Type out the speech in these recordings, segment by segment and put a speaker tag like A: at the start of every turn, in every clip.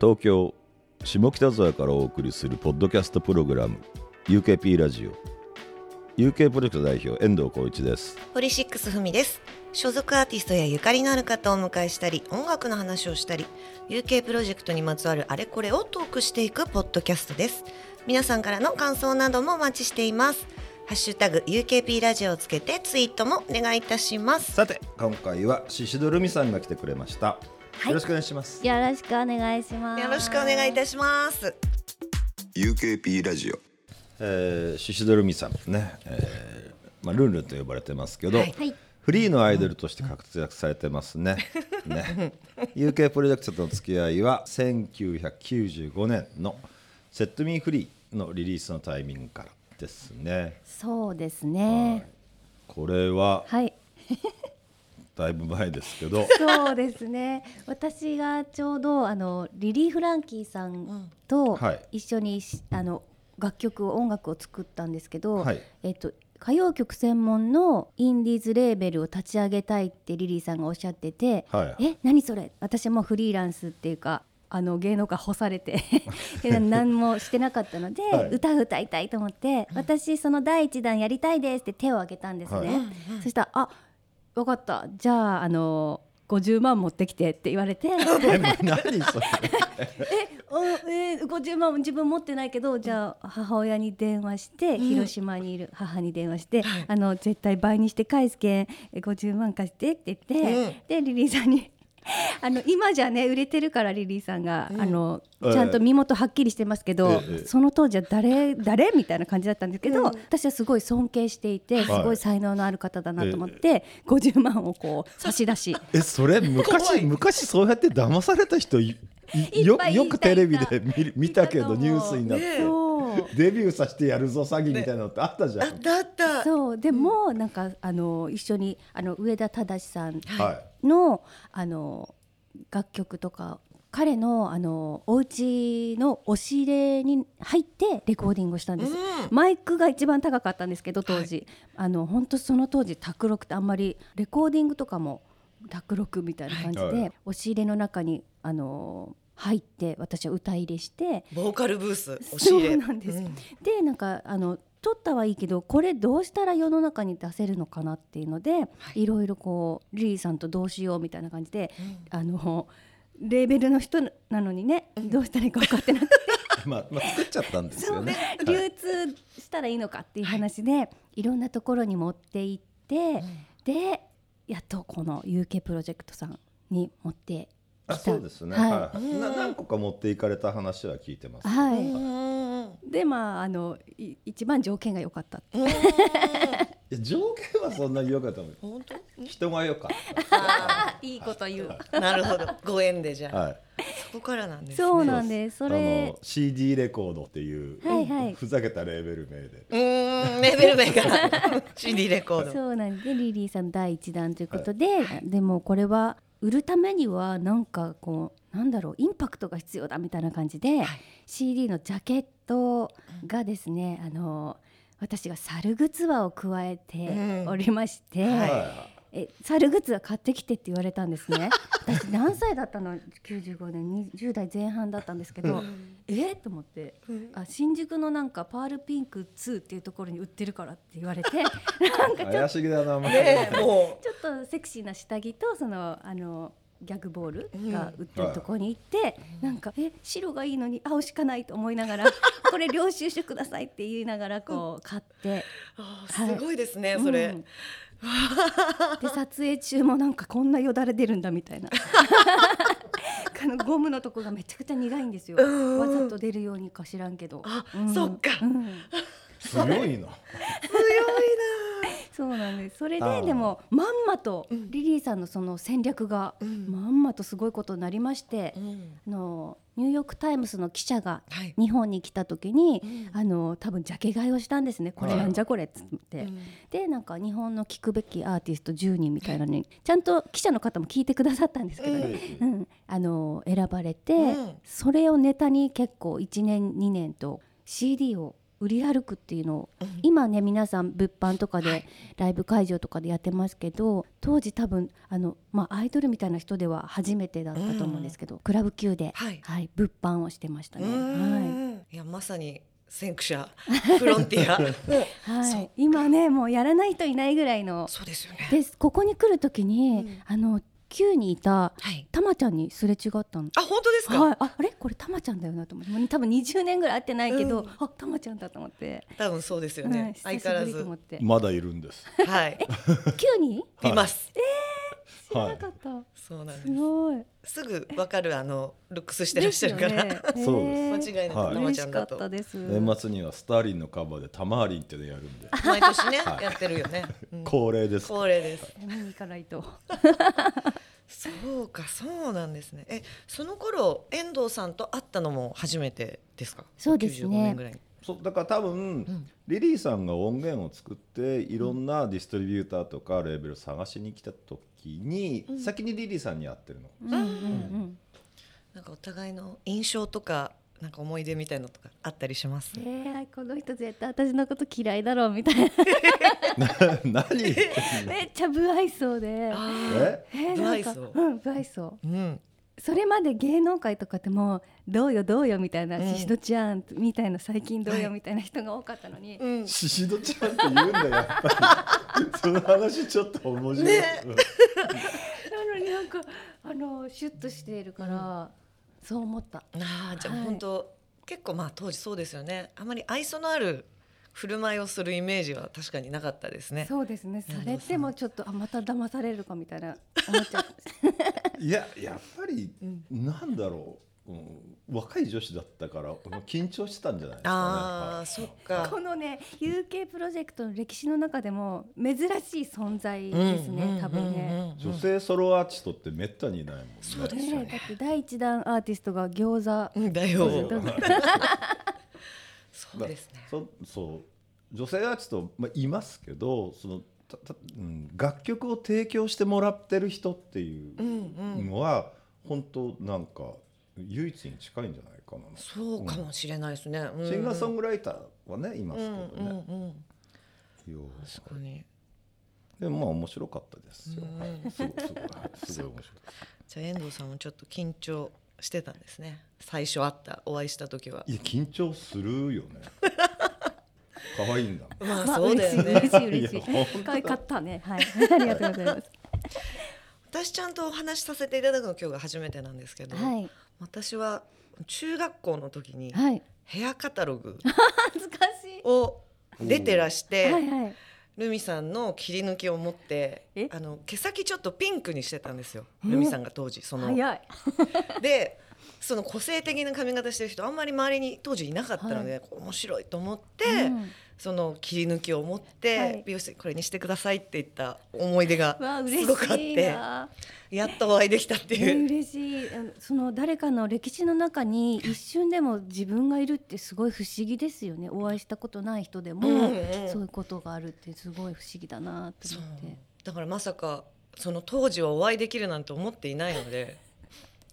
A: 東京下北沢からお送りするポッドキャストプログラム UKP ラジオ。UK プロジェクト代表遠藤浩一です。
B: ポリシックスふみです。所属アーティストやゆかりのある方をお迎えしたり音楽の話をしたり UK プロジェクトにまつわるあれこれをトークしていくポッドキャストです。皆さんからの感想などもお待ちしています。ハッシュタグ UKP ラジオをつけてツイートもお願いいたします。
A: さて今回はシシドルミさんが来てくれました、よろしくお願いします
C: よろしくお願いします。
B: よろしくお願いいたします
D: UKP ラジオ
A: えーシシドルミさんね、えーまあ、ルンルンと呼ばれてますけど、
B: はい
C: はい
A: フリーのアイドルとして活躍されてますね。ね UK プロジェクトとの付き合いは1995年の「セットミーフリーのリリースのタイミングからですね。
C: そうですね。
A: これは
C: はい。
A: だいぶ前ですけど、
C: そうですね。私がちょうどあのリリー・フランキーさんと
A: はい。
C: 一緒にし、あの楽曲を音楽を作ったんですけど、
A: はい。
C: えっと歌謡曲専門のインディーズレーベルを立ち上げたいってリリーさんがおっしゃってて、
A: はい。
C: え何それ？私はもうフリーランスっていうかあの芸能界干されて 何もしてなかったので、
A: はい。
C: 歌歌いたいと思って、私その第一弾やりたいですって手を挙げたんですね、
A: はい。
C: そしたら「あ分かった。じゃああの50万持ってきて」って言われて。
A: え何それ。
C: おえー、50万自分持ってないけどじゃあ母親に電話して、広島にいる母に電話して、あの絶対倍にして返すけんえ50万貸してって言って、でリリーさんに あの今じゃね売れてるからリリーさんが、あの
A: ええ。
C: ちゃんと身元はっきりしてますけど、
A: ええ
C: その当時は誰誰みたいな感じだったんですけど、私はすごい尊敬していてすごい才能のある方だなと思って、50万をこう差し出し。
A: えそれ昔昔そうやって騙された人いいよよくテレビで見見たけどニュースになって、デビューさせてやるぞ詐欺みたいなのってあったじゃん。
B: だった
C: そう。でも、なんかあの一緒にあの上田正さん
A: は
C: のあの楽曲とか彼のあのお家の押し入れに入ってレコーディングをしたんです、マイクが一番高かったんですけど当時、あの本当その当時卓録ってあんまりレコーディングとかも卓録みたいな感じで、
A: はい。
C: 押し入れの中にあの入って私は歌入れして
B: ボーカルブース押し
C: そ
B: 入れ
C: うなんです、でなんかあの撮ったはいいけどこれどうしたら世の中に出せるのかなっていうので、い、ろいろこうリリーさんとどうしようみたいな感じで、あのレーベルの人なのにね、どうしたらいいか分かってなくて。
A: い。まあまあ作っちゃったんですよね。はい。
C: 流通したらいいのかっていう話で、い、ろんなところに持って行って、でやっとこの UK プロジェクトさんに持って
A: あ
C: きた。
A: そうですね。
C: はい。
A: はい。な何個か持っていかれた話は聞いてます。
C: はい。
B: うん。
C: でまああのい一番条件が良かった
A: いや条件はそんなに良かったの。
B: 本当？
A: 人が良かっ
C: いいこと言う。
B: なるほど。ご縁でじゃ
A: た。
B: あ、
A: はい。
B: そこからなんですね。
C: そうなんです。そ
A: あ
C: れ。
A: の CD レコードっていう、
C: はいはい。
A: ふざけたレーベル名で。
B: うーんレベル名から CD レコード。
C: そうなんでリリーさんの第一弾ということで、でもこれは売るためにはなんかこうなんだろうインパクトが必要だみたいな感じで、CD のジャケットがですね、あの私が猿グツアを加えておりまして、
A: は
C: え猿グッズは買ってきてって言われたんですね。私何歳だったの？95年20代前半だったんですけど、え？と思って、あ新宿のなんかパールピンク2っていうところに売ってるからって言われて なんかちょ ちょっとセクシーな下着とそのあのギャグボールが売ってるところに行って、なんかえ白がいいのに青しかないと思いながら これ領収書くださいって言いながらこう買って。
B: うあーすごいですね、それ、
C: うんで 撮影中もなんかこんなよだれ出るんだみたいな。あのゴムのとこがめちゃくちゃ苦いんですよ。わざと出るようにか知らんけど。
B: あ、
C: うん。
B: そっか、
C: うん。
A: 強いな。
C: そうなんです。それででもまんまとリリーさんのその戦略がまんまとすごいことになりまして、あのニューヨーク・タイムズの記者が
B: はい。
C: 日本に来た時に、あの多分ジャケ買いをしたんですね。これなんじゃこれっつって、でなんか日本の聞くべきアーティスト10人みたいなのにちゃんと記者の方も聞いてくださったんですけどね、うん。あの選ばれて、
B: うん。
C: それをネタに結構1年2年と CD を売り歩くっていうのを、今ね皆さん物販とかで、ライブ会場とかでやってますけど当時多分あの、まあ、アイドルみたいな人では初めてだったと思うんですけど、クラブ級で、
B: はい。
C: 物販をしてましたね。はい。
B: いやまさに先駆者 フロンティア。
C: はい、今ねもうやらない人いないぐらいの
B: そうですよね。
C: です。ここに来る時に、あの Q にいた
B: はい。
C: たまちゃんにすれ違ったの。
B: あ本当ですか、
C: はい、ああれ？これたまちゃんだよなと思って。もう多分20年ぐらい会ってないけど、
B: うん。
C: あたまちゃんだと思って、
B: 多分そうですよ
C: はい
B: ね、相変わらず。
C: て
A: まだいるんです。
B: はい。
C: Q に？
B: います、
C: 知らなかった、
B: そうなんです。
C: ごい。
B: すぐわかるあのルックスしてらっしゃるから、
C: ですよ
A: そう
C: ね
A: です。
B: 間違いなく
A: はい。
B: ちゃんだと、
A: 年末にはスターリンのカバーでタマーリンっていうのやるんで。
B: 毎年ね、やってるよね、うん。
A: 恒例です。
B: 恒例です。
C: 見に行かない。と
B: そうかそうなんですね。えその頃遠藤さんと会ったのも初めてですか？
C: そうですね。
B: 95年ぐらい。に
A: そうだから多分、リリーさんが音源を作っていろんなディストリビューターとかレーベルを探しに来た時に、先にリリーさんに会ってるの。
C: うん。うん。うん。
B: なんかお互いの印象とかなんか思い出みたいのとかあったりします？
C: えー、この人絶対私のこと嫌いだろうみたいな。
A: 何？言ってんの
C: めっちゃ不愛想で。
B: あ
A: え？
C: えー、
B: 不愛想。
C: うん不愛想。
B: ーうん
C: それまで芸能界とかでもどうよどうよみたいな、
B: うん
C: シシドちゃんみたいな最近どう
B: はい
C: よみたいな人が多かったのに、
B: うん。
A: シシドちゃんって言うんだよやっぱり。その話ちょっと面白い、
B: ね。
A: うん
C: なのになんかあのシュッとしているから、そう思った。
B: ああじゃあ
C: はい。
B: 本当、結構まあ当時そうですよね。あまり愛想のある振る舞いをするイメージは確かになかったですね。
C: そうですね。
B: さ
C: れてもちょっとあまた騙されるかみたいな思っちゃう。
A: いややっぱり、なんだろう、うん、若い女子だったから緊張してたんじゃないですかね。
B: ああそっか。
C: このね UK プロジェクトの歴史の中でも珍しい存在
B: うん
C: ですね、
B: うん
C: 多分ね。
B: うんうん
A: 女性ソロアーティストってめったにいないもんね。
B: そうですよね。
C: ねだって第一弾アーティストが餃子。
B: うんだよ そうですね。
A: そそう。女性アーティスト、まあ、いますけどそのたた、うん、楽曲を提供してもらってる人っていう
B: うん
A: のは、本当なんか唯一に近いんじゃないかな。
B: そうかもしれないですね、うん。
A: シンガーソングライターはねいます
B: うん
A: けどね。
B: うんうん確かに。
A: でもまあ面白かったですよ。
B: うん。
A: はい。すごいすごい。すごい面白い。
B: じゃあ遠藤さんもちょっと緊張してたんですね。最初会ったお会いした時は。い
A: や緊張するよね。可愛いんだもん。
B: まあ
C: まあ
B: そうだよね。
C: 嬉しい嬉しい可愛かったね。はい。ありがとうございます。
B: 私ちゃんとお話しさせていただくの今日が初めてなんですけど、
C: はい。
B: 私は中学校の時に
C: はい。
B: ヘアカタログ
C: 恥ずかしい。
B: を出てらして、
C: はいはい
B: ルミさんの切り抜きを持って
C: え？
B: あの毛先ちょっとピンクにしてたんですよ。ルミさんが当時その。でその個性的な髪型してる人あんまり周りに当時いなかったので、面白いと思って、
C: うん。
B: その切り抜きを持って、
C: はい。
B: 美容これにしてくださいって言った思い出が すごくあって
C: な
B: やっとお会いできたって
C: ね
B: いう。
C: 嬉しい。その誰かの歴史の中に一瞬でも自分がいるってすごい不思議ですよね。お会いしたことない人でも、
B: うんうん
C: そういうことがあるってすごい不思議だなと思って。
B: だからまさかその当時はお会いできるなんて思っていないので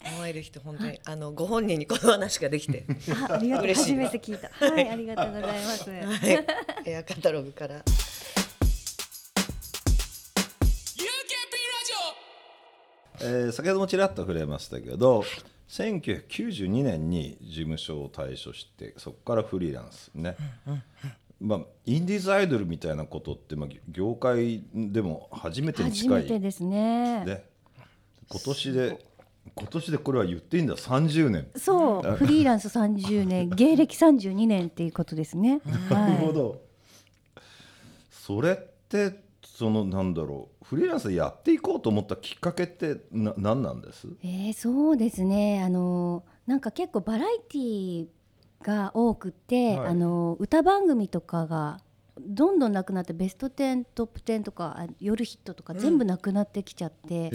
B: お会いできて本当にあのご本人にこの話ができて、
C: あありがとう。
B: 嬉しい
C: 初めて聞いた。はい。ありがとうございます。
B: はい、ヘアカタログから。
A: えー先ほどもちらっと触れましたけど、1992年に事務所を退所してそこからフリーランスね、まあ、インディーズアイドルみたいなことって、まあ、業界でも初めてに
C: 初
A: 近い。
C: めてですね。
A: ね。今年で今年でこれは言っていいんだ。30年。
C: そう。フリーランス30年。芸歴32年っていうことですね。
A: なるほ
C: は
A: ど、それってそのなんだろう。フリーランスでやっていこうと思ったきっかけってな何なんです？
C: い、えー、そうですね。あのなんか結構バラエティーが多くて、
A: はい。
C: あの歌番組とかがどんどんなくなってベスト10トップ10とかあ夜ヒットとか全部なくなってきちゃって、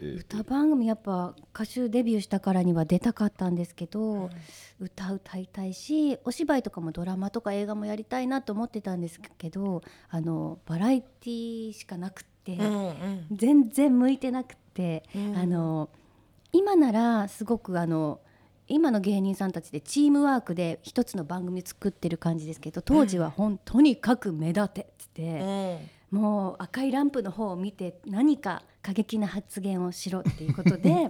C: 歌番組やっぱ歌手デビューしたからには出たかったんですけど、歌歌いたいしお芝居とかもドラマとか映画もやりたいなと思ってたんですけどあのバラエティーしかなくって、
B: うんうん。
C: 全然向いてなくて、
B: うん。
C: あの今ならすごくあの今の芸人さんたちでチームワークで一つの番組作ってる感じですけど当時は本とにかく目立てっつって、もう赤いランプの方を見て何か過激な発言をしろっていうことで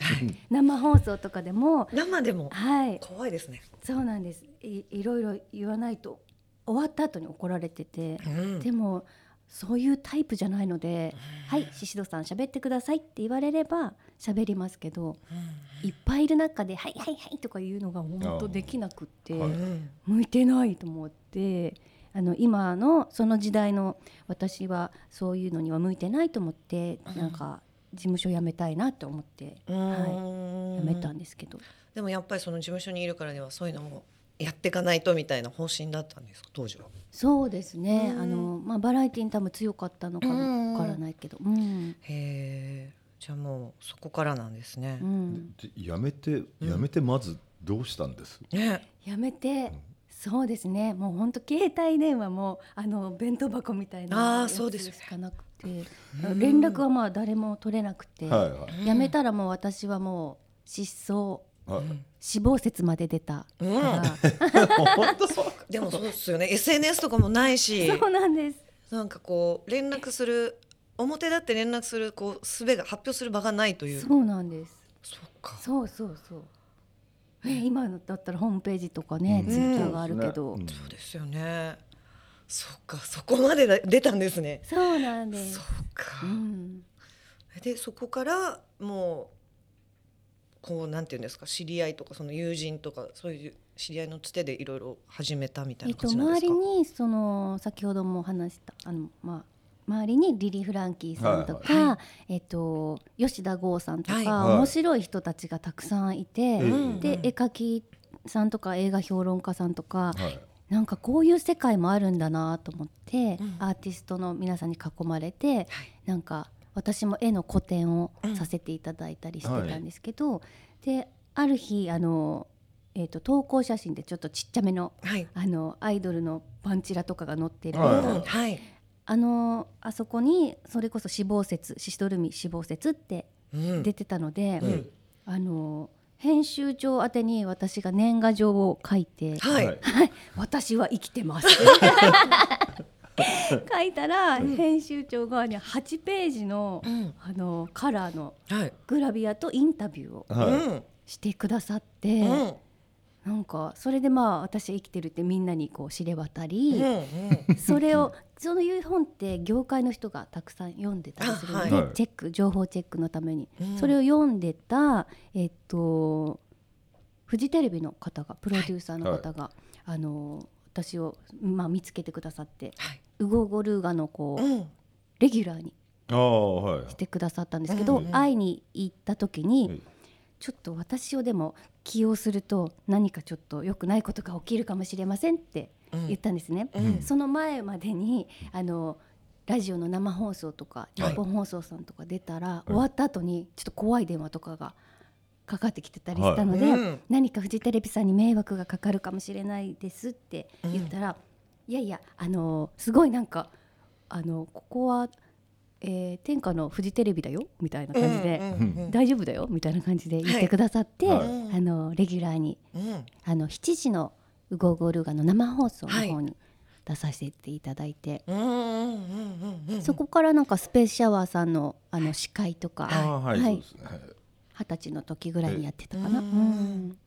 C: 生放送とかでも
B: 生でも？
C: はい。
B: 怖いですね。
C: そうなんです。いいろいろ言わないと終わった後に怒られてて、
B: うん。
C: でもそういうタイプじゃないので「はい宍戸さん喋ってください」って言われれば喋りますけど、いっぱいいる中で「はいはいはい」とか言うのが本当できなくって、向いてないと思ってあの今のその時代の私はそういうのには向いてないと思って、なんか事務所辞めたいなと思って、はい、辞めたんですけど。
B: でもやっぱりその事務所にいるからにはそういうのもやっていかないとみたいな方針だったんですか？当時は。
C: そうですね、
B: うん。
C: あのまあ、バラエティに多分強かったのか
B: うん
C: わからないけど、うん。
B: へえ。じゃあもうそこからなんですね。
C: う。ん、
A: でやめてやめてまずどうしたんです、
B: ね。
C: やめて、そうですね。もう本当携帯電話もあの弁当箱みたい
B: あ
C: なやつ
B: ーそうですよね。
C: しかなくて、連絡はまあ誰も取れなくて、
A: はいはい
C: やめたらもう私はもう失踪
A: はい。
C: 死亡説まで出た。から、
A: 本当そう
B: でも そうですよね。SNS とかもないし、
C: そうなんです。
B: なんかこう連絡する表立って連絡するこう術が発表する場がないという。
C: そうなんです
B: そうか。
C: そうそうそうえ今のだったらホームページとかね、
A: うん
C: ツイッターがあるけど、
A: うん
B: そうですよね。そっかそこまでだ出たんですね。
C: そうなんです
B: そうか。
C: うん
B: でそこからもうこうなんていうんですか知り合いとかその友人とかそういう知り合いのつてでいろいろ始めたみたい
C: えっと、
B: な感じなんですか？
C: 周りにその先ほども話したあの、まあ、周りにリリー・フランキーさんとか、
B: はいは
C: えっと、吉田剛さんとか、
B: はい。
A: はい。
C: 面白い人たちがたくさんいて、
A: うん。
C: で絵描きさんとか映画評論家さんとか、
A: はい。
C: なんかこういう世界もあるんだなと思って、
B: うん。
C: アーティストの皆さんに囲まれて、なんか私も絵の個展をさせていただいたりしてたんですけど、である日あの、えっと投稿写真でちょっとちっちゃめの
B: はい。
C: あのアイドルのパンチラとかが載ってる、
A: はい。
C: あのあそこにそれこそ死亡説シシドルミ死亡説って
B: うん。
C: 出てたので、
B: うん。
C: あの編集長宛てに私が年賀状を書いて「
B: はい。
A: はい。
C: 私は生きてます」書いたら、編集長側に8ページの,、
B: うん。
C: あのカラーの
B: はい。
C: グラビアとインタビューを
A: はい。
B: うん。
C: してくださって、
B: うん
C: なんかそれでまあ私は生きてるってみんなにこう知れ渡り。
B: うん
C: それを そういう本って業界の人がたくさん読んでたりするので、
B: あ
A: はい。
C: チェック情報チェックのために、
B: うん
C: それを読んでたえっとフジテレビの方がプロデューサーの方が、あの私を、まあ、見つけてくださって
B: はい。
C: 「ウゴゴルーガ」のこう、
B: うん。
C: レギュラーにしてくださったんですけど、会いに行った時に、
A: はい。
C: ちょっと私をでも起用すると何かちょっと良くないことが起きるかもしれませんって言ったんですね。
B: うん。
C: その前までにあのラジオの生放送とか日本放送さんとか出たら、終わった後にちょっと怖い電話とかがかかってきてたりしたので、
B: はいうん。
C: 何かフジテレビさんに迷惑がかかるかもしれないですって言ったら、いやいやあのすごいなんかあのここは、えー天下のフジテレビだよみたいな感じで、
B: うんうんうん
C: 大丈夫だよみたいな感じで言ってくださって、
A: はい。
B: はい
C: あのレギュラーに
B: うん。
C: あの7時の「ウゴーゴールーガ」の生放送の方に出させていただいて、
B: うんうんうんうんうん。
C: そこからなんかスペースシャワーさんのあの司会とか
A: ああはい、
C: はい。
A: そうですね。はい
C: 二十歳の時ぐらいにやってたかな。
B: う
C: うんん。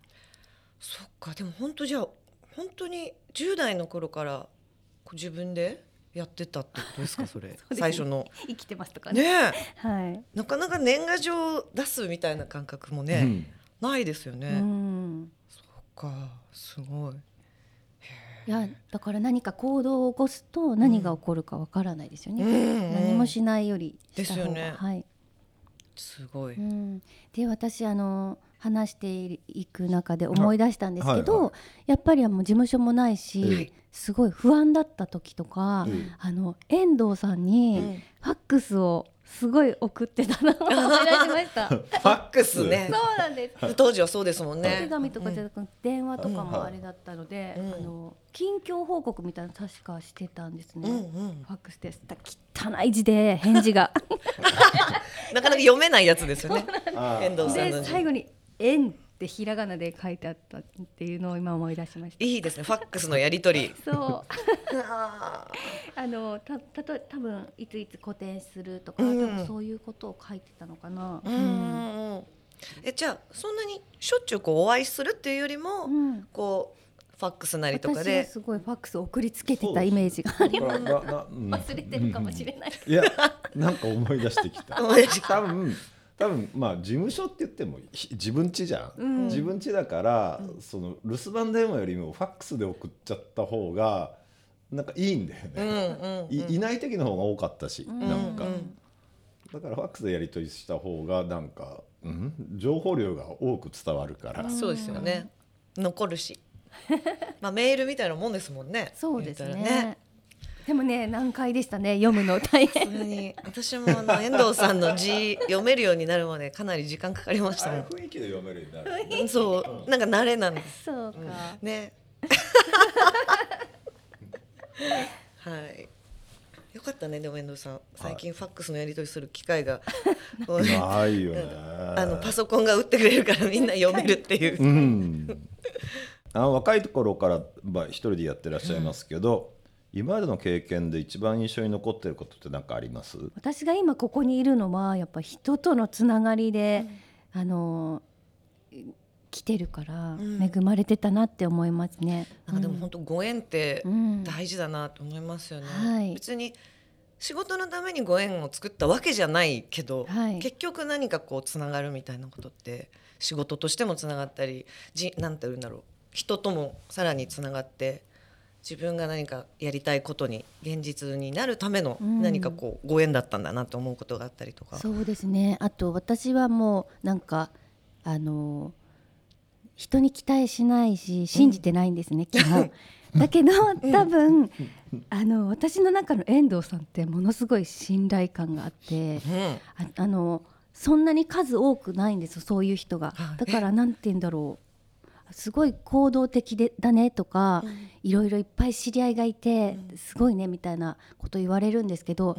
B: そっかでも本当じゃあ本当に10代の頃から自分でやってたってことですか それ。
C: ね。
B: 最初の。
C: 生きてますとかね。
B: ねえ。
C: はい。
B: なかなか年賀状を出すみたいな感覚もね、
A: うん。
B: ないですよね、
C: うん。
B: そっかすごい。
C: いやだから何か行動を起こすと何が起こるかわからないですよね。
B: うんうん
C: 何もしないよりした方が
B: ですよね。
C: はい。
B: すごい、
C: うん、で私あの話していく中で思い出したんですけど、
A: はいはい
C: やっぱりもう事務所もないし、
B: はい
C: すごい不安だった時とか、
A: うん
C: あの遠藤さんに
B: うん
C: ファックスをすごい送ってたなと思い出しました。そ う
B: ファックスね。
C: なんです。
B: 当時はそうですもん
C: お
B: ね。
C: 手紙とかじゃなくて電話とか
A: うん。
C: もあれだったので、
B: うん。
C: あの近況報告みたいなの確かしてたんですね。
B: うんうん。
C: ファックスです。だ汚い字で返事が。
B: なかなか読めないやつですよね。
A: あ
B: 遠藤さんの
C: で最後に「縁」ってひらがなで書いてあったっていうのを今思い出しました。
B: いいですね。ファックスのやり取り。
C: そう。
B: あ
C: あのたたと多分いついつ固定するとか、
B: うん。
C: 多分そういうことを書いてたのかな。
B: ーうんうん。えじゃあそんなにしょっちゅうこうお会いするっていうよりも、
C: うん。
B: こうファックスなりとか
C: 私は
B: です
C: ごいファックス送りつけてたイメージがあります。忘れてるかもしれない。
A: いやなんか思い出してきた。
B: 思い出してき
A: 多分多分まあ事務所って言ってもひ自分家じゃん、
C: うん。
A: 自分家だから、その留守番電話よりもファックスで送っちゃった方がなんかいいんだよ
B: うん
A: ね、
B: うん。
A: いいない時の方が多かったし、
C: ん
A: なんか、
B: うん。
A: だからファックスでやり取りした方がなんか、うん、情報量が多く伝わるから、
B: そうですよね。残るし。まあメールみたいなもんですもんね。
C: そうですね。
B: 言ったら
C: でもね難解でしたね読むの。大変。
B: 私もあの遠藤さんの字読めるようになるまでかなり時間かかりました
A: 雰囲気で読めるようになる、
B: んそう。なんか慣れなんです。
C: そうか。
B: ね。はい。よかったねでも遠藤さん。最近ファックスのやり取りする機会が
A: ないよね。
B: あのパソコンが打ってくれるからみんな読めるっていう。
A: うん、あの若い頃から、まあ、一人でやってらっしゃいますけど、今までの経験で一番印象に残ってることって何かあります？
C: 私が今ここにいるのはやっぱ人とのつながりで、あの来てるから
B: ん。
C: 恵まれてたなって思いますね。
B: なんかでも本当ご縁って
C: うん。
B: 大事だなと思いますよね、
C: はい。
B: 別に仕事のためにご縁を作ったわけじゃないけど、
C: はい。
B: 結局何かこうつながるみたいなことって仕事としてもつながったりじなんて言うんだろう。人ともさらにつながって自分が何かやりたいことに現実になるための
C: うん。
B: 何かこうご縁だったんだなと思うことがあったりとか。
C: そうですね。あと私はもうなんかあの人に期待しないし信じてないんですね、基本。だけど多分、あの私の中の遠藤さんってものすごい信頼感があって
B: うん
C: ああのそんなに数多くないんですよそういう人が。
B: はい
C: だからなんて言うんだろうすごい行動的でだねとか、いろいろいっぱい知り合いがいて、すごいねみたいなこと言われるんですけど、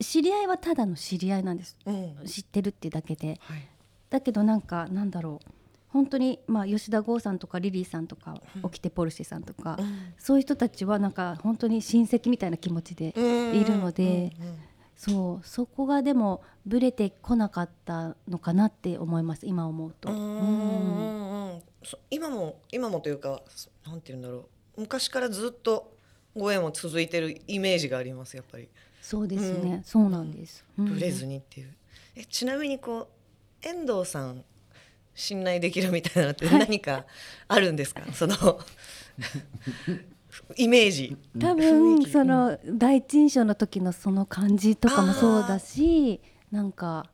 C: 知り合いはただの知り合いなんです。
B: うん
C: 知ってるっていうだけで。
B: はい。
C: だけどなんかなんだろう本当にまあ吉田剛さんとかリリーさんとか、オキテポルシェさんとか、そういう人たちはなんか本当に親戚みたいな気持ちでいるので、そうそこがでもブレてこなかったのかなって思います今思うと。
B: うんうんうんうん。そ今も今もというかそなんて言うんだろう。昔からずっとご縁も続いてるイメージがありますやっぱり。
C: そうですね、
B: うん。
C: そうなんです。うん。
B: ブレずにっていう、えちなみにこう遠藤さん信頼できるみたいなのって何かあるんですか、そのイメージ。
C: 多分その第一印象の時のその感じとかもそうだしなんか、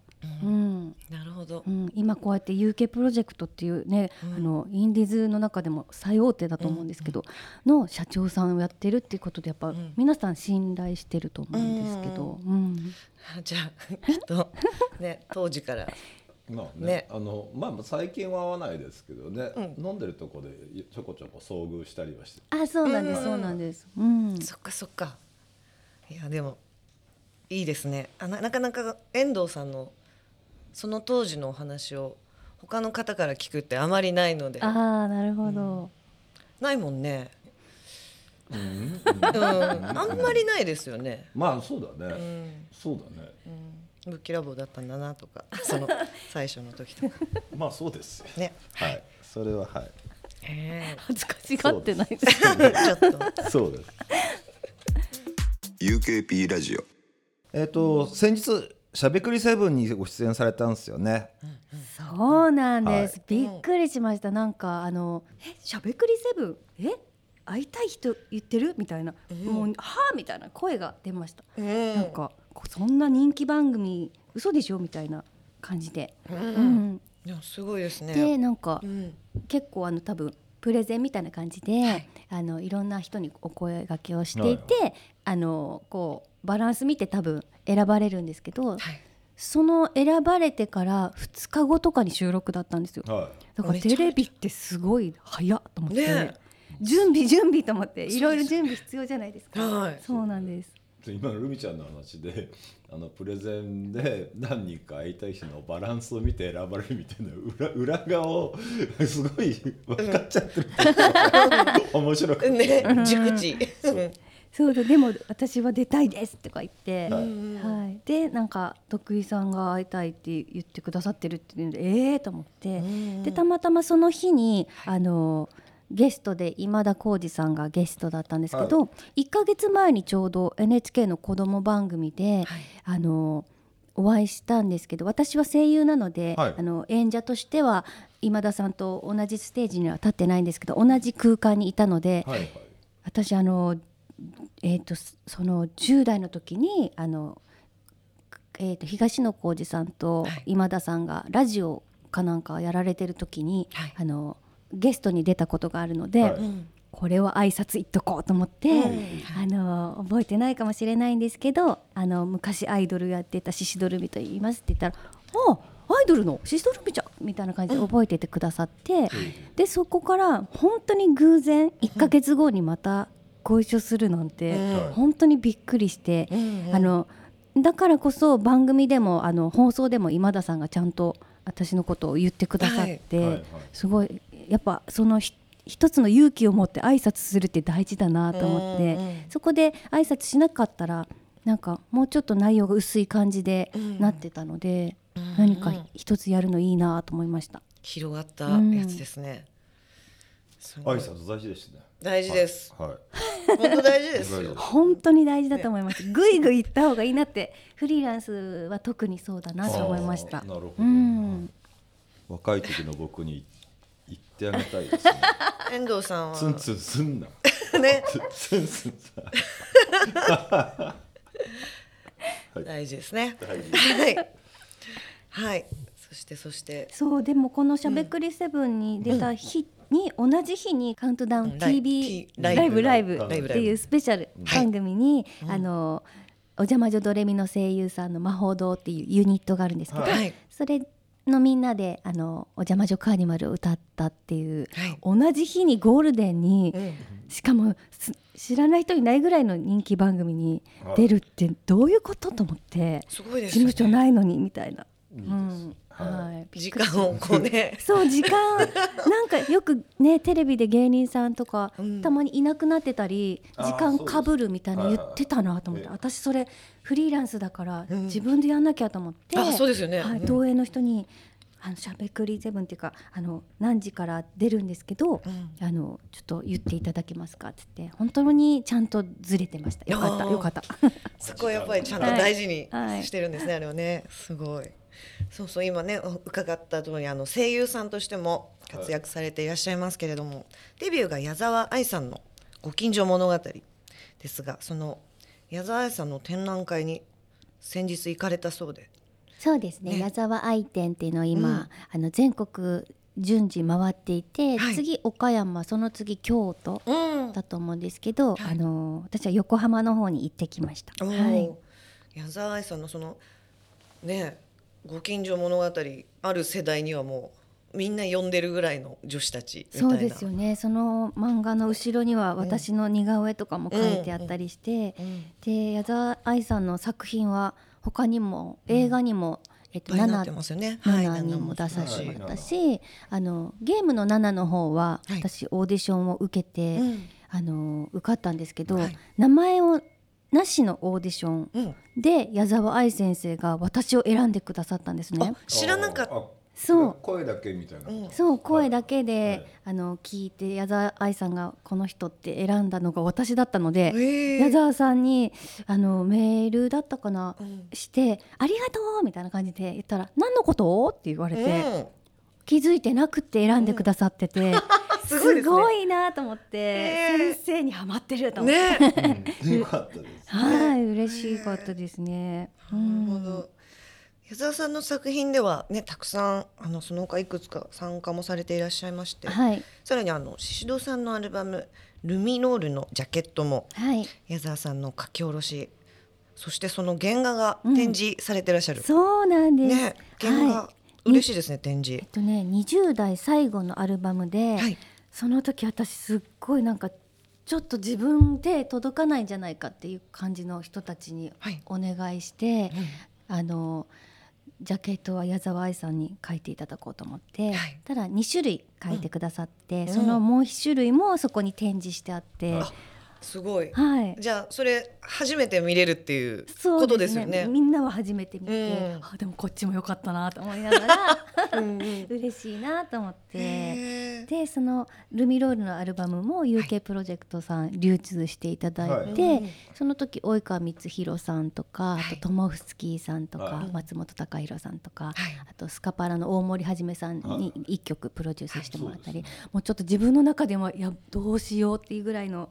C: うん。
B: なるほど。
C: う、ん、今こうやって UK プロジェクトっていうね、
B: うん。
C: あのインディーズの中でも最大手だと思うんですけど、の社長さんをやってるっていうことでやっぱ、
B: ん。
C: 皆さん信頼してると思うんですけど、うん。
B: じゃあきっとね当時から
A: まあね
B: ね。
A: あのまあ最近は会わないですけどね、
B: う
A: 飲んでるとこでちょこちょこ遭遇したりはして。
C: あそうなんです、そうなんです、うん、
B: そっかそっか。いやでもいいですね。あななかなか遠藤さんのその当時のお話を他の方から聞くってあまりないので。
C: ああなるほど、
B: ないもんね、
A: うん。
B: うん、あんまりないですよね、
A: まあそうだね、
B: うん。
A: そうだね。
B: うん、ぶっきらぼうだったんだなとか その最初の時とか。
A: まあそうですよ。
B: ね。
A: はい。それははい。
B: え
C: 恥ずかしがってないです。
B: えちょっと。
A: そうです。
D: UKP ラジオ。
A: えっ、と先日しゃべくりセブンにご出演されたんですよね、
C: そうなんです、
A: は
C: びっくりしました。なんかあの「えしゃべくりセブン？え？会いたい人言ってる?」みたいな「もうはあ?」みたいな声が出ました、
B: うん
C: なんかこそんな人気番組嘘でしょみたいな感じで、うん。
B: いやすごいですね。
C: でなんか
B: うん。
C: 結構あの多分プレゼンみたいな感じで、あのいろんな人にお声掛けをしていて、あのこうバランス見て多分選ばれるんですけど、
B: はい。
C: その選ばれてから2日後とかに収録だったんですよ。
A: は
C: だからテレビってすごい早っと思って、
B: ね
C: 準備準備と思っていろいろ準備必要じゃないですか。
B: はい。
C: そうなんです。
A: 今のルミちゃんの話であのプレゼンで何人か会いたい人のバランスを見て選ばれるみたいな裏裏側をすごい分かっちゃってるっていうのが面白くて、
B: ね熟知。う。ん
C: そうだでも私は出たいですとか言って、
A: は
C: はい。いでなんか徳井さんが会いたいって言ってくださってるっていうのでええー、と思って、でたまたまその日にあのゲストで今田耕司さんがゲストだったんですけど、1ヶ月前にちょうど NHK の子供番組で、
B: はい。
C: あのお会いしたんですけど私は声優なので、
A: はい。
C: あの演者としては今田さんと同じステージには立ってないんですけど同じ空間にいたので、
A: はいはい。
C: 私あの、えー、とそその10代の時にあの、えー、と東野幸治さんと
B: はい。
C: 今田さんがラジオかなんかやられてる時に、
B: はい。
C: あのゲストに出たことがあるので、
A: はい。
B: うん
C: これは挨拶言っとこうと思って、あの覚えてないかもしれないんですけどあの昔アイドルやってたシシドルミと言いますって言ったら「あアイドルの？シシドルミちゃん」みたいな感じで覚えててくださって、でそこから本当に偶然1ヶ月後にまたご一緒するなんて、
B: うん。
C: 本当にびっくりして、
B: うん
C: あのだからこそ番組でもあの放送でも今田さんがちゃんと私のことを言ってくださって、
A: はい。はい。
C: すごいやっぱそのひ一つの勇気を持って挨拶するって大事だなと思って、
B: うんうん
C: そこで挨拶しなかったらなんかもうちょっと内容が薄い感じで
B: うん。
C: なってたので、
B: うん
C: 何か一つやるのいいなと思いました。
B: 広がったやつですね、
A: 挨拶大事ですね。
B: 大事です、
A: はい、はい。
B: 本当大事です。
C: 本当に大事だと思います。ぐいぐい行った方がいいなって。フリーランスは特にそうだなと思いました。
A: なるほど、
C: うん、
A: 若い時の僕に言ってあげたいですね。
B: 遠藤さんは。
A: ツンツンすんな。
B: ね。
A: ツンツンさ
B: 大事ですね。
A: 大事
B: はい。はい。そしてそして。
C: そうでもこの「しゃべくりセブン」に出た日に、同じ日に「カウントダウン TV
B: ライ
C: ライブ。ライブ」
A: ライブ。
C: っていうスペシャル番組に、あのお邪魔女ドレミの声優さんの魔法堂っていうユニットがあるんですけど、
A: はい
B: はい。
C: それのみんなであのお邪魔女カーニバルを歌ったっていう、
B: はい。
C: 同じ日にゴールデンに、
B: うん。
C: しかもす知らない人いないぐらいの人気番組に出るってどういうこと？と思って事務所ないのにみたいな。
A: いいです
C: うん
A: はい。
B: 時間をこうね。
C: そう時間。なんかよくねテレビで芸人さんとか、
B: うん。
C: たまにいなくなってたり時間かぶるみたいな言ってたなと思って、
A: はい。
C: 私それフリーランスだから
B: うん。
C: 自分でやんなきゃと思って、
B: あそうですよね。
C: はい、
B: うん。
C: 東映の人に「あのしゃべくりゼブン」っていうかあの何時から出るんですけど、
B: うん。
C: あのちょっと言っていただけますかっつって本当にちゃんとずれてました。よかったよかった。
B: そこはやっぱりちゃんと大事に
C: はい。
B: してるんですね、あれはね。すごいそうそう今ね伺った通りあの声優さんとしても活躍されていらっしゃいますけれども、デビューが矢沢愛さんの「ご近所物語」ですがその矢沢愛さんの展覧会に先日行かれたそうで。
C: そうですね。
B: ね。
C: 矢沢愛店っていうのを今、
B: うん。
C: あの全国順次回っていて、
B: はい。
C: 次岡山その次京都
B: うん。
C: だと思うんですけど、
B: はい。
C: あの私は横浜の方に行ってきました。
B: お
C: はい。
B: ー矢沢愛さんのそのねご近所物語ある世代にはもうみんな読んでるぐらいの女子たちみたいな。
C: そうですよね。その漫画の後ろには私の似顔絵とかも書いてあったりして、
B: うん。
C: で矢沢愛さんの作品は他にも映画にも、えっと、
B: いっぱいになって
C: 7
B: ますよね。
C: 7にも出させてもらったし、あのゲームの7の方は
B: はい。
C: 私オーディションを受けて、
B: うん。
C: あの受かったんですけど、
B: はい。
C: 名前をなしのオーディション
B: うん、
C: で矢沢愛先生が私を選んでくださったんですね
B: あ。知らなかった。
A: あ
C: そう
A: 声だけみたいな、
B: うん
C: そう声だけで、
A: はい
C: あの聞いて矢沢愛さんがこの人って選んだのが私だったので、
B: え
C: 矢沢さんにあのメールだったかな、
B: うん
C: して「ありがとう!」みたいな感じで言ったら「何のこと?」って言われて、
B: うん
C: 気づいてなくて選んでくださってて、
B: すごいですね
C: すごいなと思って、
B: へー
C: 先生にはまってると思って。
B: ね。
A: うんよかったです
C: はい、嬉しかったですね。う
B: なる
C: ん
B: ほど。矢沢さんの作品ではねたくさんあのその他いくつか参加もされていらっしゃいまして、
C: はい、
B: さらにあの宍戸さんのアルバムルミノールのジャケットも
C: はい、
B: 矢沢さんの書き下ろし、そしてその原画が展示されていらっしゃる。
C: そうなんです。
B: ね原画、
C: はい、
B: 嬉しいですね展示
C: えっ。とね、20代最後のアルバムで、
B: はい
C: その時私すっごいなんかちょっと自分で届かないんじゃないかっていう感じの人たちに
B: はい。
C: お願いして、あのジャケットは矢沢愛さんに書いていただこうと思って、
B: はい。
C: ただ2種類書いてくださって、
B: ん。
C: そのもう1種類もそこに展示してあって、
B: あすごい。
C: はい。
B: じゃあそれ初めて見れるっていうことですよね。
C: みんなは初めて見て、
B: うん。
C: あでもこっちも良かったなと思いながら
B: うんうん
C: 嬉しいなと思って。でそのルミロールのアルバムも UK プロジェクトさん流通していただいて、
B: うん
C: その時及川光弘さんとか、
B: はい。
C: あとトモフスキーさんとか、
A: はい。
C: 松本隆弘さんとか、
B: はい。
C: あとスカパラの大森はじめさん
A: は
C: に一曲プロデュースしてもらったり、もうちょっと自分の中でもいやどうしようっていうぐらいの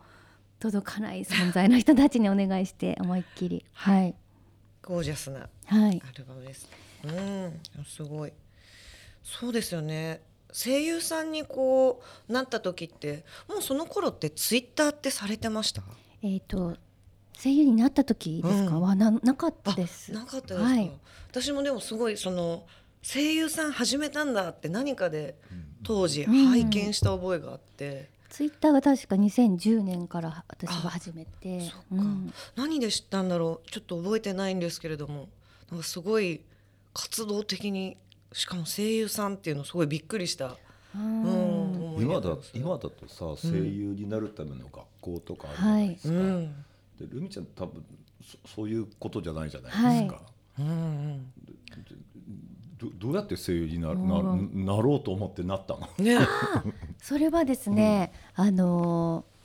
C: 届かない存在の人たちにお願いして思いっきり。はい。
B: ゴージャスな
C: はい。
B: アルバムです。うん、すごい。そうですよね。声優さんにこうなった時ってもうその頃ってツイッターってされてました？
C: えっ、と声優になった時ですか、
B: うん。
C: はななかったです。
B: なかったですか、
C: はい。
B: 私もでもすごいその声優さん始めたんだって何かで当時
C: うん。
B: 拝見した覚えがあって、
C: ツイッターが確か2010年から私は始めて。
B: そっか。
C: うん。
B: 何で知ったんだろう？ちょっと覚えてないんですけれども。なんかすごい活動的にしかも声優さんっていうのすごいびっくりした、
A: 今だ今だとさ声優になるための学校とかあるじゃないですか、
B: うん。
A: でルミちゃん多分そそういうことじゃないじゃないですか、
B: うん。うん
A: どどうやって声優になるな
C: うん。
A: なろうと思ってなったの？
B: ね。
C: それはですね、あのー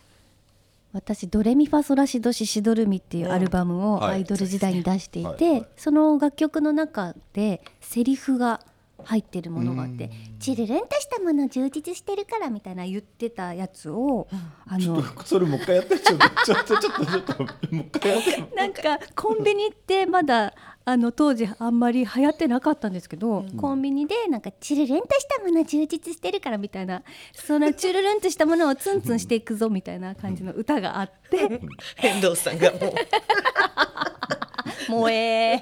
C: 私「ドレミファソラシドシシドルミ」っていうアルバムを
A: はい。
C: アイドル時代に出してい
A: はい。
C: て
A: はい。
C: その楽曲の中でセリフが入ってるものがあって「チルルンとしたもの充実してるから」みたいな言ってたやつをあの
A: それもう一回やってちょっとちょっとちょっとちょっともう一回やって
C: なんかコンビニってまだあの当時あんまり流行ってなかったんですけど、コンビニでなんかチルルンとしたもの充実してるからみたいなそのチルルンとしたものをツンツンしていくぞみたいな感じの歌があって
B: 遠藤さんがもう「
C: 萌え」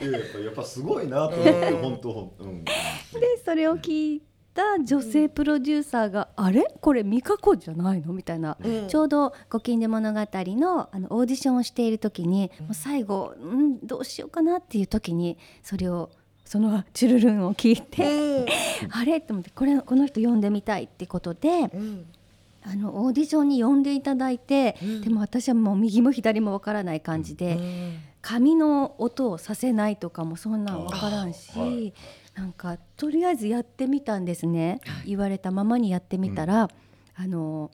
A: いややっぱやっぱすごいなと思って本当うん。
C: でそれを聞いた女性プロデューサーが「あれ？これ美香子じゃないの?」みたいな、
B: うん。
C: ちょうど「ご近所物語の」あのオーディションをしている時に、もう最後、うん、どうしようかなっていう時にそれをそのチュルルンを聞いて、あれ？と思ってこれこの人呼んでみたいってことで。
B: うん
C: あのオーディションに呼んでいただいて、
B: うん。
C: でも私はもう右も左もわからない感じで、
B: うん。
C: 紙の音をさせないとかもそんなん分からんし、
A: あはい。
C: なんかとりあえずやってみたんですね、言われたままにやってみたら、あの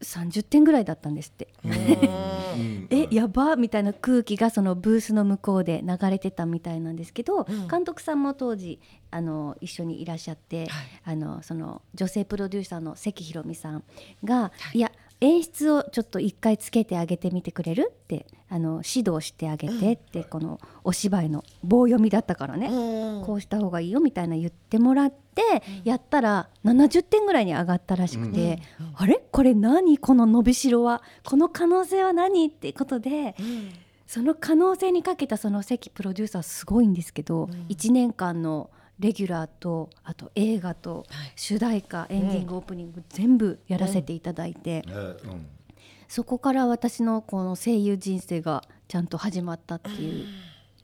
C: 30点ぐらいだったんですって。
A: うん。
C: えやばみたいな空気がそのブースの向こうで流れてたみたいなんですけど、
B: ん。
C: 監督さんも当時あの一緒にいらっしゃって、
B: はい。
C: あのその女性プロデューサーの関ひろみさんが、い、や演出をちょっと一回つけてあげてみてくれるってあの指導してあげてって、このお芝居の棒読みだったからね、
B: うん。
C: こうした方がいいよみたいな言ってもらって、やったら70点ぐらいに上がったらしくて、あれ？これ何？この伸びしろは？この可能性は何？ってことで、
B: うん。
C: その可能性にかけたその関プロデューサーすごいんですけど、1年間のレギュラーとあと映画と
B: はい。
C: 主題歌、エンディング、オープニング全部やらせていただいて、
A: ねうん。
C: そこから私のこの声優人生がちゃんと始まったっていう、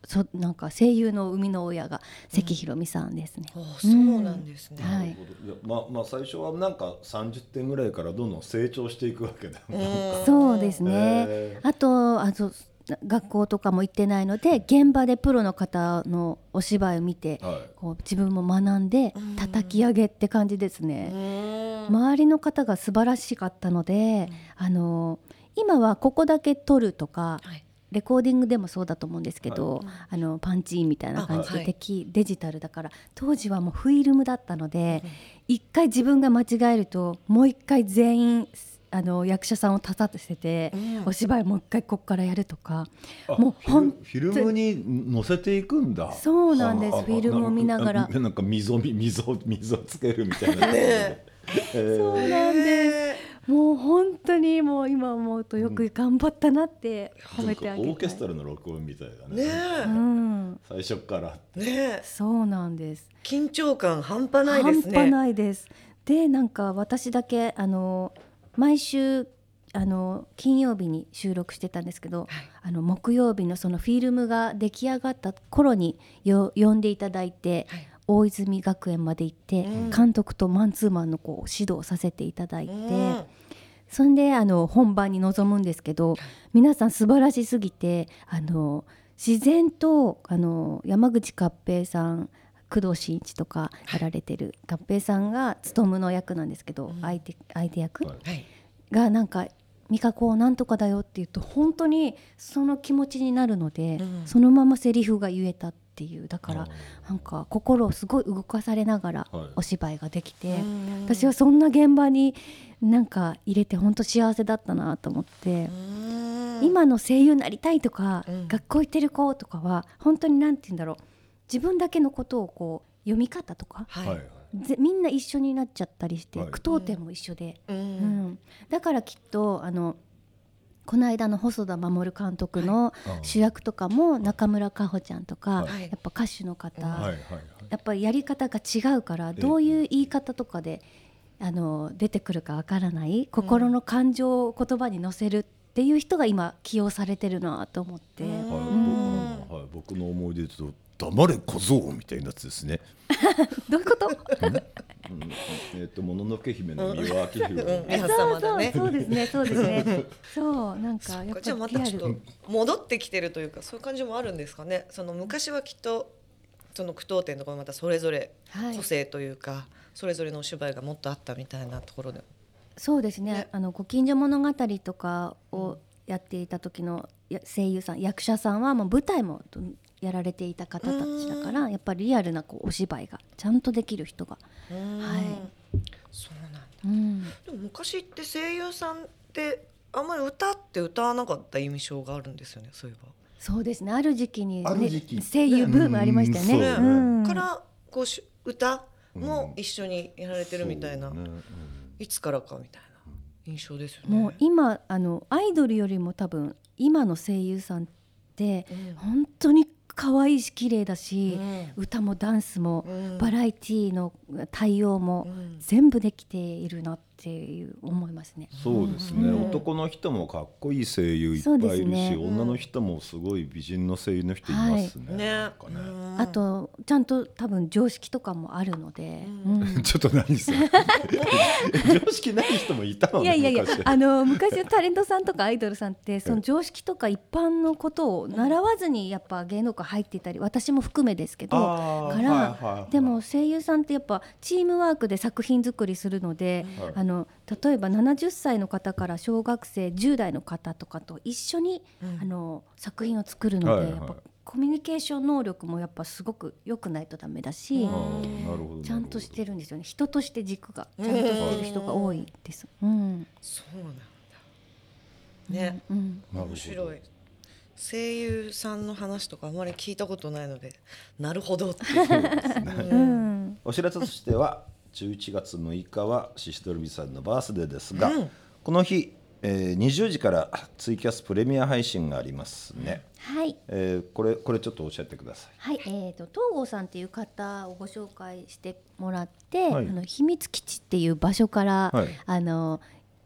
C: そなんか声優の生みの親が関ひろみさんですね。
B: あそうなんですね。
C: はい。
A: なるほど。いやまあまあ最初はなんか30点ぐらいからどんどん成長していくわけだ。よね。
C: そうですね、
A: へ
C: あとあと学校とかも行ってないので現場でプロの方のお芝居を見て、
A: はい。
C: こう自分も学んで叩き上げって感じですね。
B: うん
C: 周りの方が素晴らしかったので、あの今はここだけ撮るとか、
B: はい。
C: レコーディングでもそうだと思うんですけど、あのパンチインみたいな感じで敵、デジタルだから当時はもうフィルムだったので一、回自分が間違えるともう一回全員あの役者さんを立たせて、
B: うん
C: お芝居もう一回ここからやるとか
A: あ
C: もうほん
A: フィルフィルムに載せていくんだ。
C: そうなんです。フィルムを見ながら。
A: ななんか溝み溝溝つけるみたいな。
B: ねえ。
A: え
C: そうなんです。もう本当にもう今思うとよく頑張ったなって褒めてあげたい、
A: オーケストラの録音みたいだ
B: ね。
A: ね。
C: うん、
A: 最初から。
B: えねえ。
C: そうなんです。
B: 緊張感半端ないですね。
C: 半端ないです。でなんか私だけあの毎週あの金曜日に収録してたんですけど、あの木曜日のそのフィルムが出来上がった頃によ呼んでいただいて、
B: はい。
C: 大泉学園まで行って、
B: うん。
C: 監督とマンツーマンのこう指導させていただいて、
B: うん。
C: そんであの本番に臨むんですけど皆さん素晴らしすぎてあの自然とあの山口勝平さん工藤新一とかやられてる勝平さんが務の役なんですけど、相手相手役、がなんか「美香子なんとかだよ」って言うと本当にその気持ちになるので、
B: うん。
C: そのままセリフが言えたっていう。だから
A: あ
C: なんか心をすごい動かされながら
A: はい。
C: お芝居ができて、
B: うん
C: 私はそんな現場になんか入れて本当幸せだったなと思って。
B: うん。
C: 今の声優になりたいとか、
B: うん。
C: 学校行ってる子とかは本当に何て言うんだろう自分だけのことをこう読み方とか、
B: はい。
C: みんな一緒になっちゃったりして、
A: はい。
C: 句読点も一緒で、
B: う
C: うん。んだからきっとあのこの間の細田守監督の
A: あ
C: 主役とかも中村佳穂ちゃんとか、
B: はい。
C: やっぱ歌手の方、
A: はいはいはい。
C: やっぱりやり方が違うからどういう言い方とかであの出てくるかわからない心の感情を言葉に乗せるっていう人が今起用されてるなと思って、
B: うん
A: はい。
B: うん。
A: 僕はい、僕の思い出と「黙れ小僧」みたいなやつですね。
C: どういうこと？
A: うん。えっ、ともののけ姫の三輪明宏。
B: うん。皆
C: そう
B: 様だね。
C: そうそうですね。そうですね。そうなんかやっぱ
B: じまたちょっと戻ってきてるというかそういう感じもあるんですかね。その昔はきっとその句読点とかもまたそれぞれ
C: はい。
B: 個性というか、それぞれのお芝居がもっとあったみたいなところで。
C: そうですね。
B: ね。
C: あのご近所物語とかをやっていた時のや声優さん役者さんはもう舞台もどんやられていた方たちだからやっぱりリアルなこうお芝居がちゃんとできる人が、
B: はい。そうなんだ。
C: うん、
B: でも昔って声優さんってあんまり歌って歌わなかった印象があるんですよねそういえば。
C: そうですね。ある時期に、ね、
A: ある時期。
C: 声優ブームありましたよね。
A: うん。そう。
C: う。ん
B: からこうし歌も一緒にやられてるみたいな、
A: そうね。うん
B: いつからかみたいな。印象ですよね。
C: もう今あのアイドルよりも多分今の声優さんって
B: うん。
C: 本当に可愛いし綺麗だし、
B: うん。
C: 歌もダンスも、
B: うん。
C: バラエティーの対応も
B: うん。
C: 全部できているなっていう思いますね。
A: そうですね、
C: うん。
A: 男の人もかっこいい声優いっぱいいるし、
C: ですね。
A: 女の人もすごい美人の声優の人いますね。
B: ね。
A: なんかね。
B: うん。
C: あとちゃんと多分常識とかもあるので、
B: うん。
C: うん。
A: ちょっと何それ。常識ない人もいたのね
C: いやいやいや
A: 昔。
C: あの昔のタレントさんとかアイドルさんって その常識とか一般のことを習わずにやっぱ芸能界入っていたり私も含めですけどから、
A: はいはいはい。
C: でも声優さんってやっぱチームワークで作品作りするので、
A: はい。
C: あの例えば70歳の方から小学生10代の方とかと一緒に、
B: うん。
C: あの作品を作るので、
A: はいはい。
C: やっぱコミュニケーション能力もやっぱすごく良くないとダメだし、ちゃんとしてるんですよね。人として軸が
B: うん。
C: ちゃんとしてる人が多いです。うん。
B: そうなんだ。ね、
C: うん
B: 面白い。声優さんの話とかあまり聞いたことないので、なるほどって。
C: う
B: うん
C: ん。
A: お知らせとしては11月6日はシシドルビさんのバースデーですが、
B: うん。
A: この日、えー20時からツイキャスプレミア配信がありますね、
C: はい。
A: えーこれこれちょっと教えてください。
C: はい、えー、と東郷さんっていう方をご紹介してもらって、
A: はい。
C: あの秘密基地っていう場所から、
A: はい。
C: あの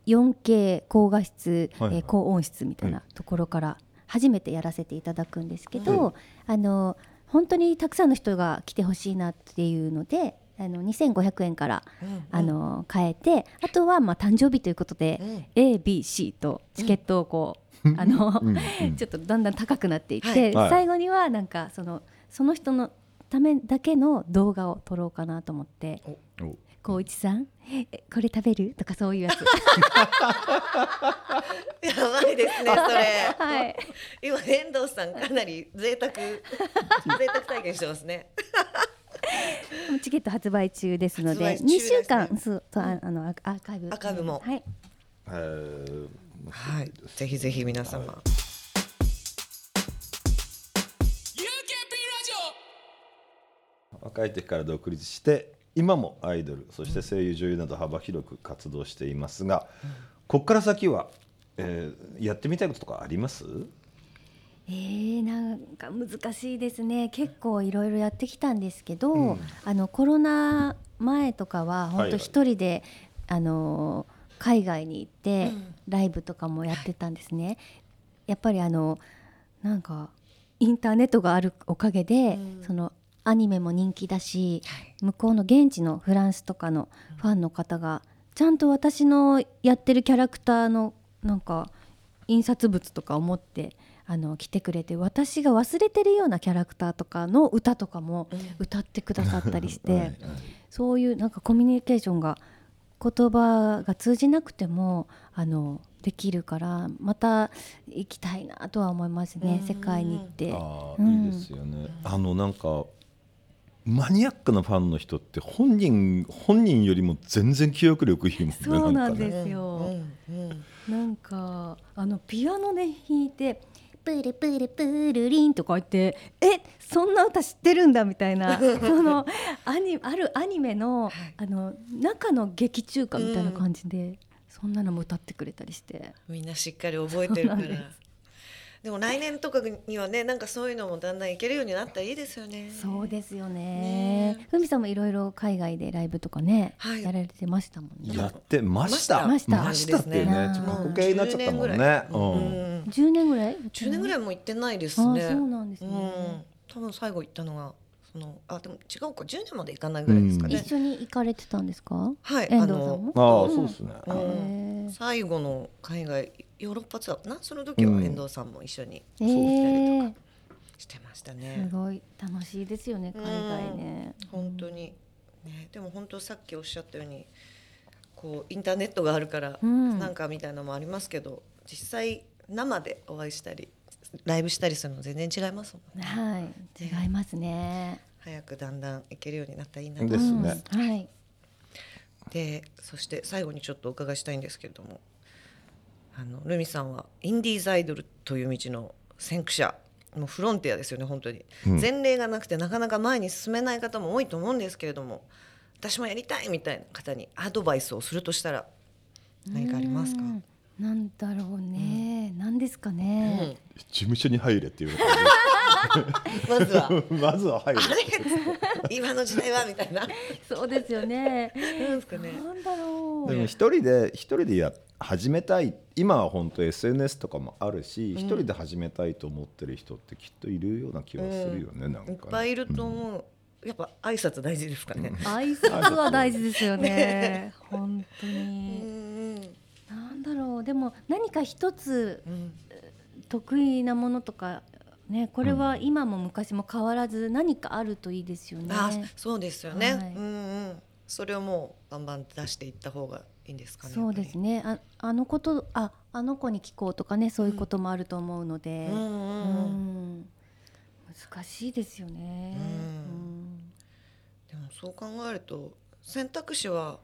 C: 4K 高画質、
A: はい。はい
C: えー高音質みたいなところから初めてやらせていただくんですけど、
A: は
C: あの本当にたくさんの人が来てほしいなっていうのであの2500円から、あの変えてあとはまあ誕生日ということで、ABC とチケットをこう、あの、
A: うんうん。
C: ちょっとだんだん高くなっていって、
B: はい。
A: はい。
C: 最後にはなんかそのその人のためだけの動画を撮ろうかなと思って
A: お「
C: 光一さんえこれ食べる?」とかそういうやつ。
B: やばいですね、それ。
C: はい。
B: 今遠藤さんかなり贅沢贅沢体験してますね。
C: チケット発売中ですので
B: 発売中ですね。
C: 2週間そうそうああのアアーカイブ。
B: アーカイブも。
C: はい。
A: えー
B: はい、ぜひぜひ皆様。
A: 若い時から独立して今もアイドルそして声優女優など幅広く活動していますが、ここから先は、えーやってみたいこととかあります？
C: えー、なんか難しいですね。結構いろいろやってきたんですけど、
A: うん。
C: あのコロナ前とかは
A: はいはい。
C: 本当一人で、あの海外に行って
B: うん。
C: ライブとかもやってたんですね。やっぱりあのなんかインターネットがあるおかげで、
B: うん。
C: そのアニメも人気だし
B: はい。
C: 向こうの現地のフランスとかのファンの方がちゃんと私のやってるキャラクターのなんか印刷物とかを持ってあの来てくれて私が忘れてるようなキャラクターとかの歌とかも
B: うん
C: 歌ってくださったりして、
A: はいはい
C: そういうなんかコミュニケーションが言葉が通じなくてもあのできるからまた行きたいなとは思いますね
B: うん
C: 世界に行って。
A: ああ、
C: うん
A: いいですよね。あのなんかマニアックなファンの人って本人本人よりも全然記憶力いいもんね。
C: そうなんですよ
B: うんうん
C: なんかあのピアノで弾いて「プルプルプルリン」とか言って「えそんな歌知ってるんだ」みたいな そのアニあるアニメのあの中の劇中歌みたいな感じで、そんなのも歌ってくれたりして。
B: みんなしっかり覚えてるから
C: で
B: も来年とかにはねなんかそういうのもだんだんいけるようになったらいいですよね。
C: そうですよ
B: ね。
C: ね。ふみさんもいろいろ海外でライブとかね、
B: はい。
C: やられてましたもんね。
A: やってました。
C: ました。
A: ましたっていうねちょっと過去形になっちゃったもんね。
B: う
A: うん。
B: ん
C: 10年ぐらい
B: ？10年ぐらい？
C: い
B: も行ってないです
C: あ
B: ね
C: そうなんですね。
B: うん。多分最後行ったのがそのあでも違うか。10年まで行かないぐらいですかね、
C: 一緒に行かれてたんですか？
B: はい。
C: 遠藤さんも？
A: ああ、
C: うん
A: そうですね。
B: うん最後の海外ヨーロッパツアーかな？その時は
A: うん。
B: 遠藤さんも一緒に
C: え
B: 行ったり
C: ー
B: とかしてましたね。
C: す、ごい楽しいですよね海外ね。
B: 本当に。ね。でも本当さっきおっしゃったようにこうインターネットがあるから
C: うん。
B: なんかみたいなのもありますけど、実際生でお会いしたりライブしたりするの全然違いますもんね。
C: はい。違いますね。
B: 早くだんだん行けるようになったらいいな。と
A: ですね。
C: うん。はい
B: でそして最後にちょっとお伺いしたいんですけれどもあのルミさんはインディーズアイドルという道の先駆者もうフロンティアですよね本当に、
A: うん。
B: 前例がなくてなかなか前に進めない方も多いと思うんですけれども私もやりたいみたいな方にアドバイスをするとしたら何かありますか、
C: うん。なんだろうね。なん。ですかね。
A: 事務所に入れっていうこ
B: まずは。
A: まずは入れ。
B: 今の時代はみたいな。
C: そうですよね。
B: なんですかね。
C: なんだろう。
A: でも一人で一人でや始めたい今は本当 SNS とかもあるし一、人で始めたいと思ってる人ってきっといるような気がするよね、なんか
B: い
A: ね
B: っぱいいると思う、やっぱ挨拶大事ですかね、
C: 挨拶は大事ですよね。本当
B: う
C: に
B: ん。
C: なんだろう。でも何か一つ
B: うん。
C: 得意なものとかねこれは今も昔も変わらず何かあるといいですよね。
B: あそうですよね、
C: はい。
B: うんうん。それをもうバンバン出していった方がいいんですかね
C: そうですね。ああのことああの子に聞こうとかねそういうこともあると思うので、
B: うんうんうん。
C: うん。難しいですよね。
B: うん。でもそう考えると選択肢は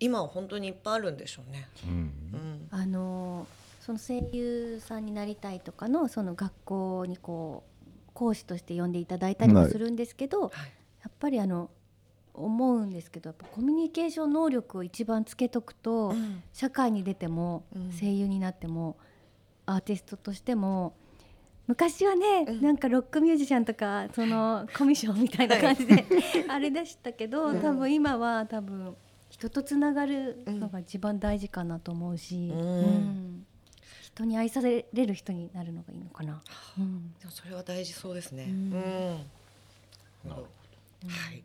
B: 今は本当にいっぱいあるんでしょうね、
A: うん。
B: うん。
C: あのその声優さんになりたいとかのその学校にこう講師として呼んでいただいたりもするんですけど、
B: はい。
C: やっぱりあの思うんですけどやっぱコミュニケーション能力を一番つけとくと、
B: うん。
C: 社会に出ても
B: うん。
C: 声優になっても、アーティストとしても昔はね、
B: うん。
C: なんかロックミュージシャンとかその コミッションみたいな感じで、あれでしたけど、
B: うん。
C: 多分今は多分人とつながるのが一番大事かなと思うし、
B: うん。
C: うん人に愛される人になるのがいいのかな。うん
B: でもそれは大事そうですね。
C: う
B: うんん。なる
A: なる
B: ほど。はい。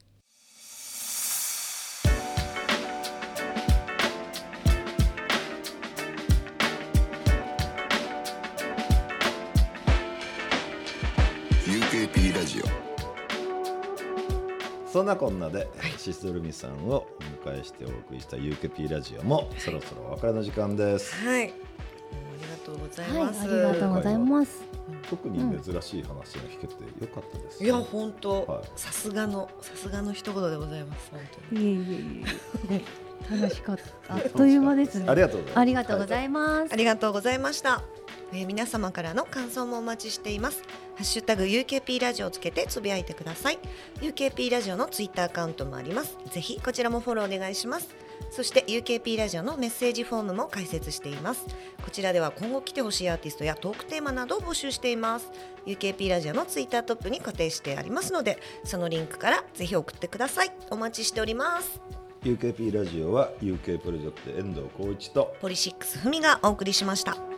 D: UKP ラジオ
A: そんなこんなで、シスドルミさんをお迎えしてお送りした UKP ラジオもそろそろお別れの時間です、
B: はい。ありがとうござい
C: はい、
B: ます。
C: ありがとうございます。
A: 特に珍しい話が聞けてよかったです、
B: いや本当、
A: はい
B: さすがのさすがの一言でございます本当に。
C: いえいえいえ。楽しかった。あっという間ですね。
A: ありがとうございます
C: ありがとうございます。
B: ありがとうございました。えー皆様からの感想もお待ちしています。ハッシュタグ UKP ラジオをつけてつぶやいてください。UKP ラジオのツイッターアカウントもあります。ぜひこちらもフォローお願いします。そして UKP ラジオのメッセージフォームも開設しています。こちらでは今後来てほしいアーティストやトークテーマなどを募集しています。UKP ラジオのツイッタートップに固定してありますので、そのリンクからぜひ送ってください。お待ちしております。
A: UKP ラジオは UK プロジェクト遠藤浩一と
B: ポリシックスふみがお送りしました。